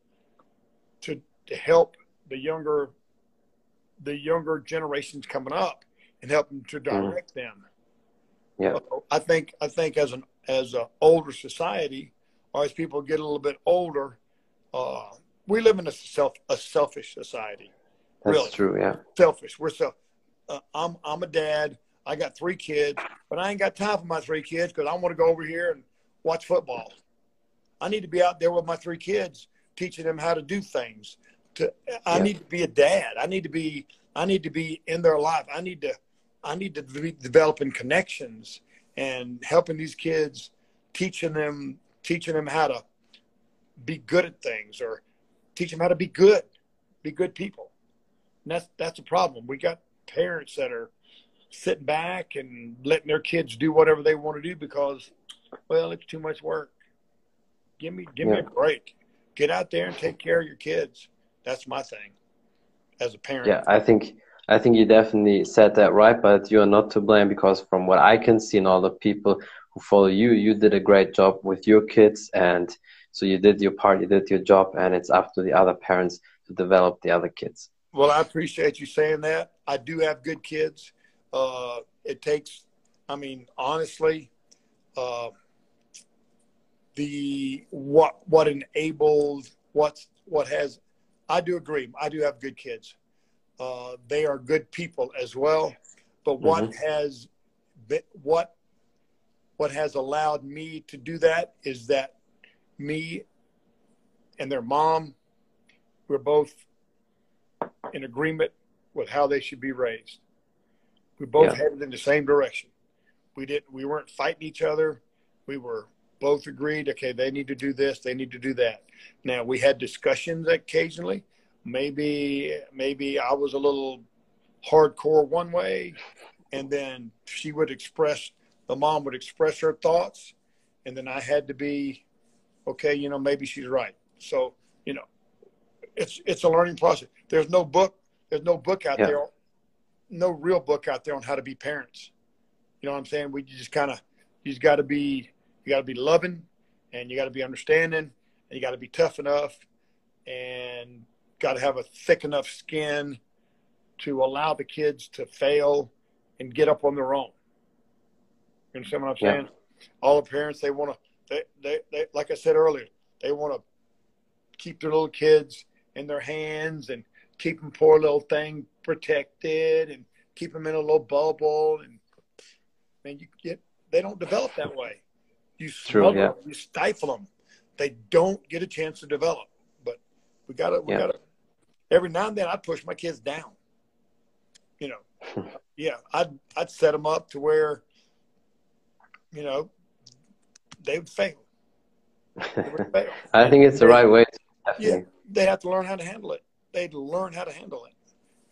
Speaker 2: to to help the younger, the younger generations coming up and help them to mm-hmm. direct mm. them.
Speaker 1: Yeah,
Speaker 2: I think I think as an as an older society, or as people get a little bit older, uh, we live in a self a selfish society.
Speaker 1: That's really. true. Yeah,
Speaker 2: selfish. We're self. Uh, I'm I'm a dad. I got three kids, but I ain't got time for my three kids because I want to go over here and watch football. I need to be out there with my three kids, teaching them how to do things. To I yeah. need to be a dad. I need to be I need to be in their life. I need to I need to be developing connections and helping these kids, teaching them teaching them how to be good at things or teach them how to be good, be good people. And that's that's a problem. We got parents that are sitting back and letting their kids do whatever they want to do because, well, it's too much work. Give me give yeah. me a break. Get out there and take care of your kids. That's my thing as a parent.
Speaker 1: Yeah, I think I think you definitely said that right, but you are not to blame because from what I can see and all the people who follow you, you did a great job with your kids and so you did your part, you did your job, and it's up to the other parents to develop the other kids.
Speaker 2: Well, I appreciate you saying that. I do have good kids. Uh, it takes, I mean, honestly, uh, the what what enables what's what has. I do agree. I do have good kids. Uh, they are good people as well. But what mm-hmm. has what what has allowed me to do that is that me and their mom were both in agreement with how they should be raised. We both yeah. headed in the same direction. We didn't we weren't fighting each other. We were both agreed, okay, they need to do this, they need to do that. Now we had discussions occasionally. Maybe maybe I was a little hardcore one way and then she would express the mom would express her thoughts and then I had to be okay, you know, maybe she's right. So, you know, it's it's a learning process. There's no book, there's no book out yeah. there, no real book out there on how to be parents. You know what I'm saying? We just kind of you just got to be you got to be loving and you got to be understanding and you got to be tough enough and got to have a thick enough skin to allow the kids to fail and get up on their own. You understand what I'm saying? Yeah. All the parents they want to they, they, they, like I said earlier, they want to keep their little kids in their hands and keep them poor little thing protected and keep them in a little bubble. And man, you get they don't develop that way. You True, yeah. them, you stifle them. They don't get a chance to develop. But we gotta, we yeah. gotta. Every now and then, I push my kids down. You know, yeah, I'd I'd set them up to where, you know, they would fail.
Speaker 1: They would fail. I think it's the right way.
Speaker 2: yeah, they have to learn how to handle it. They'd learn how to handle it,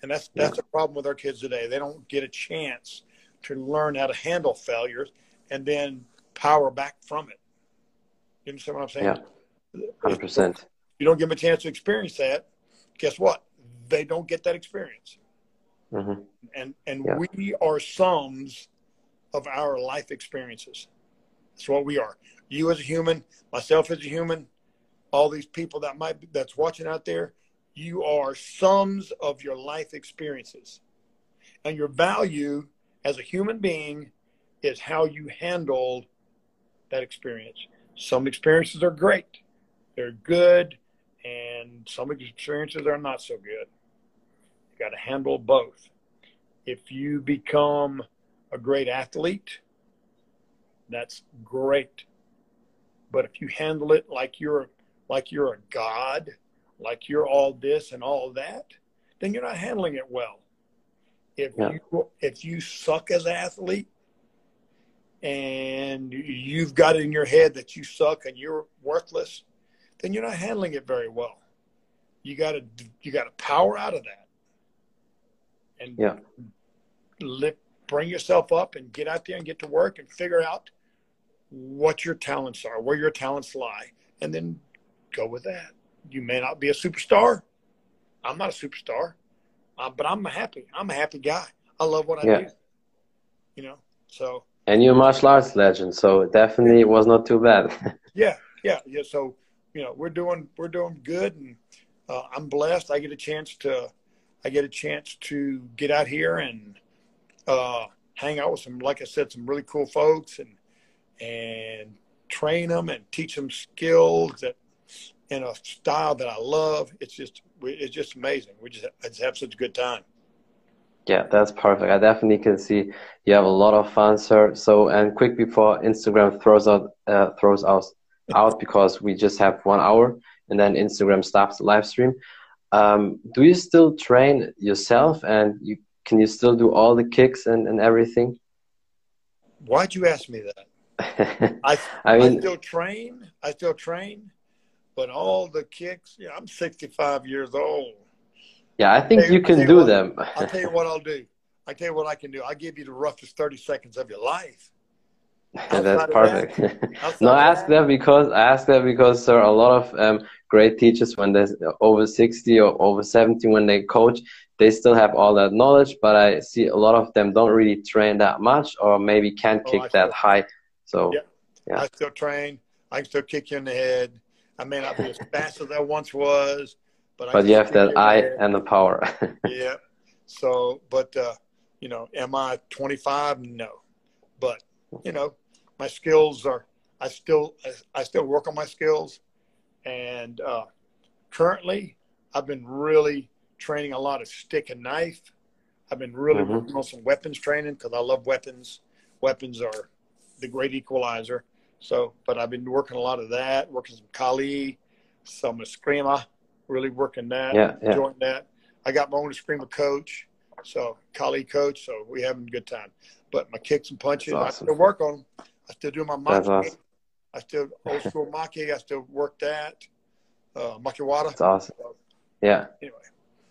Speaker 2: and that's that's yeah. a problem with our kids today. They don't get a chance to learn how to handle failures and then power back from it. You understand what I'm saying?
Speaker 1: Yeah, hundred percent.
Speaker 2: You don't give them a chance to experience that. Guess what? They don't get that experience. Mm-hmm. And and yeah. we are sums of our life experiences. That's what we are. You as a human, myself as a human, all these people that might be, that's watching out there, you are sums of your life experiences. And your value as a human being is how you handle that experience. Some experiences are great. They're good and some experiences are not so good. You got to handle both. If you become a great athlete, that's great. But if you handle it like you're like you're a god, like you're all this and all that, then you're not handling it well. If yeah. you if you suck as an athlete and you've got it in your head that you suck and you're worthless, then you're not handling it very well. You got to you got to power out of that, and
Speaker 1: yeah,
Speaker 2: lift, bring yourself up and get out there and get to work and figure out what your talents are, where your talents lie, and then go with that. You may not be a superstar. I'm not a superstar, uh, but I'm happy. I'm a happy guy. I love what I yeah. do. You know, so.
Speaker 1: And you're a martial arts legend, so definitely it was not too bad.
Speaker 2: yeah, yeah, yeah. So you know, we're doing we're doing good, and uh, I'm blessed. I get a chance to I get a chance to get out here and uh, hang out with some, like I said, some really cool folks, and and train them and teach them skills that in a style that I love. It's just it's just amazing. We just, just have such a good time.
Speaker 1: Yeah, that's perfect. I definitely can see you have a lot of fun, sir. So, and quick before Instagram throws out uh, throws us out because we just have one hour, and then Instagram stops the live stream. Um, do you still train yourself, and you can you still do all the kicks and, and everything?
Speaker 2: Why'd you ask me that? I, I mean, I still train. I still train, but all the kicks. Yeah, I'm 65 years old.
Speaker 1: Yeah, I think you, you can do
Speaker 2: what,
Speaker 1: them.
Speaker 2: I'll tell you what I'll do. I tell you what I can do. I'll give you the roughest 30 seconds of your life.
Speaker 1: That's perfect. That, no, I ask that because I ask that because sir, a lot of um, great teachers when they're over 60 or over 70 when they coach, they still have all that knowledge, but I see a lot of them don't really train that much or maybe can't oh, kick that high. So
Speaker 2: yeah. yeah, I still train. I can still kick you in the head. I may not be as fast as I once was, but
Speaker 1: but you have that eye and the power.
Speaker 2: yeah. So, but uh, you know, am I 25? No, but you know, my skills are. I still I still work on my skills, and uh, currently I've been really training a lot of stick and knife. I've been really mm-hmm. working on some weapons training because I love weapons. Weapons are the great equalizer. So, but I've been working a lot of that, working some Kali, some Eskrima, really working that,
Speaker 1: yeah, yeah.
Speaker 2: enjoying that. I got my own Eskrima coach, so Kali coach, so we having a good time. But my kicks and punches, awesome. I still work on them. I still do my maki. Awesome. I still old school maki. I still work that. Uh, makiwara.
Speaker 1: That's awesome. Yeah. Anyway.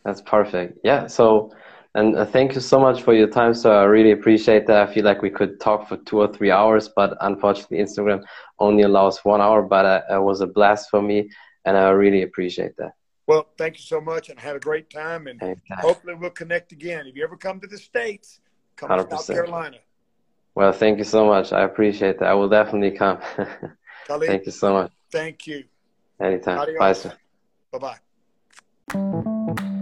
Speaker 1: That's perfect. Yeah. So, and uh, thank you so much for your time. So I really appreciate that. I feel like we could talk for two or three hours, but unfortunately, Instagram only allows one hour. But uh, it was a blast for me, and I really appreciate that.
Speaker 2: Well, thank you so much, and had a great time. And Anytime. hopefully, we'll connect again. If you ever come to the states, come 100%. to South Carolina.
Speaker 1: Well, thank you so much. I appreciate that. I will definitely come. thank you so much.
Speaker 2: Thank you.
Speaker 1: Anytime. Adios. Bye, sir.
Speaker 2: Bye bye.